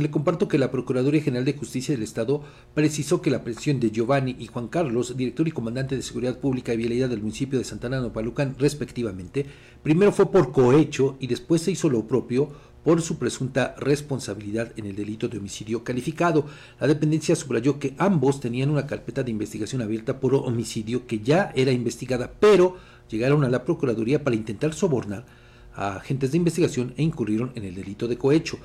Le comparto que la Procuraduría General de Justicia del Estado precisó que la presión de Giovanni y Juan Carlos, director y comandante de Seguridad Pública y Vialidad del municipio de Santana Nopalucan, respectivamente, primero fue por cohecho y después se hizo lo propio por su presunta responsabilidad en el delito de homicidio calificado. La dependencia subrayó que ambos tenían una carpeta de investigación abierta por homicidio que ya era investigada, pero llegaron a la Procuraduría para intentar sobornar a agentes de investigación e incurrieron en el delito de cohecho.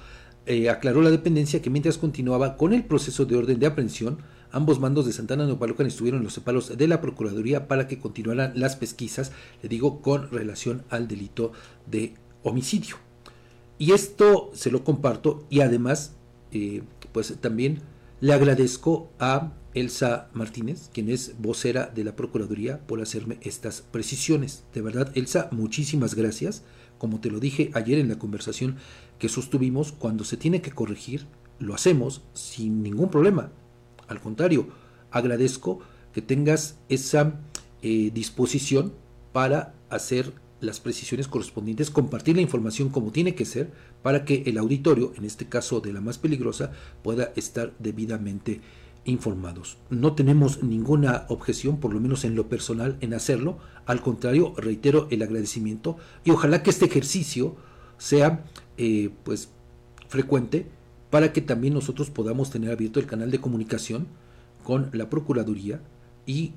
Eh, aclaró la dependencia que mientras continuaba con el proceso de orden de aprehensión, ambos mandos de Santana Nopalocan estuvieron en los separos de la Procuraduría para que continuaran las pesquisas, le digo, con relación al delito de homicidio. Y esto se lo comparto y además, eh, pues también le agradezco a Elsa Martínez, quien es vocera de la Procuraduría, por hacerme estas precisiones. De verdad, Elsa, muchísimas gracias. Como te lo dije ayer en la conversación que sostuvimos, cuando se tiene que corregir, lo hacemos sin ningún problema. Al contrario, agradezco que tengas esa eh, disposición para hacer las precisiones correspondientes, compartir la información como tiene que ser para que el auditorio, en este caso de la más peligrosa, pueda estar debidamente informados. No tenemos ninguna objeción, por lo menos en lo personal, en hacerlo. Al contrario, reitero el agradecimiento y ojalá que este ejercicio sea eh, pues frecuente para que también nosotros podamos tener abierto el canal de comunicación con la Procuraduría y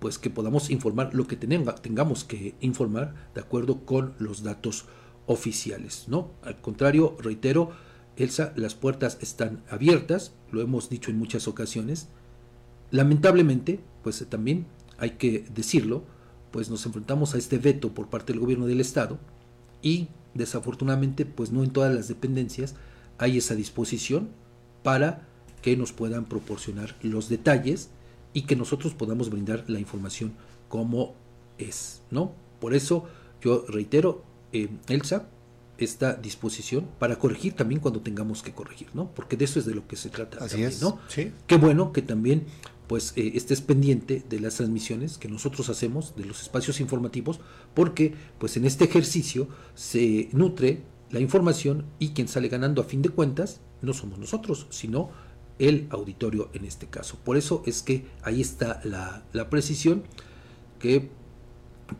pues que podamos informar lo que tengamos que informar de acuerdo con los datos oficiales, ¿no? Al contrario, reitero, Elsa, las puertas están abiertas, lo hemos dicho en muchas ocasiones. Lamentablemente, pues también hay que decirlo, pues nos enfrentamos a este veto por parte del gobierno del estado y desafortunadamente, pues no en todas las dependencias hay esa disposición para que nos puedan proporcionar los detalles y que nosotros podamos brindar la información como es, ¿no? Por eso yo reitero, eh, Elsa, esta disposición para corregir también cuando tengamos que corregir, ¿no? Porque de eso es de lo que se trata. Así es, ¿no? Sí. Qué bueno que también pues eh, estés pendiente de las transmisiones que nosotros hacemos, de los espacios informativos, porque pues en este ejercicio se nutre la información y quien sale ganando a fin de cuentas no somos nosotros, sino el auditorio en este caso. Por eso es que ahí está la, la precisión que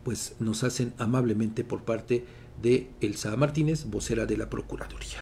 pues nos hacen amablemente por parte de Elsa Martínez, vocera de la Procuraduría.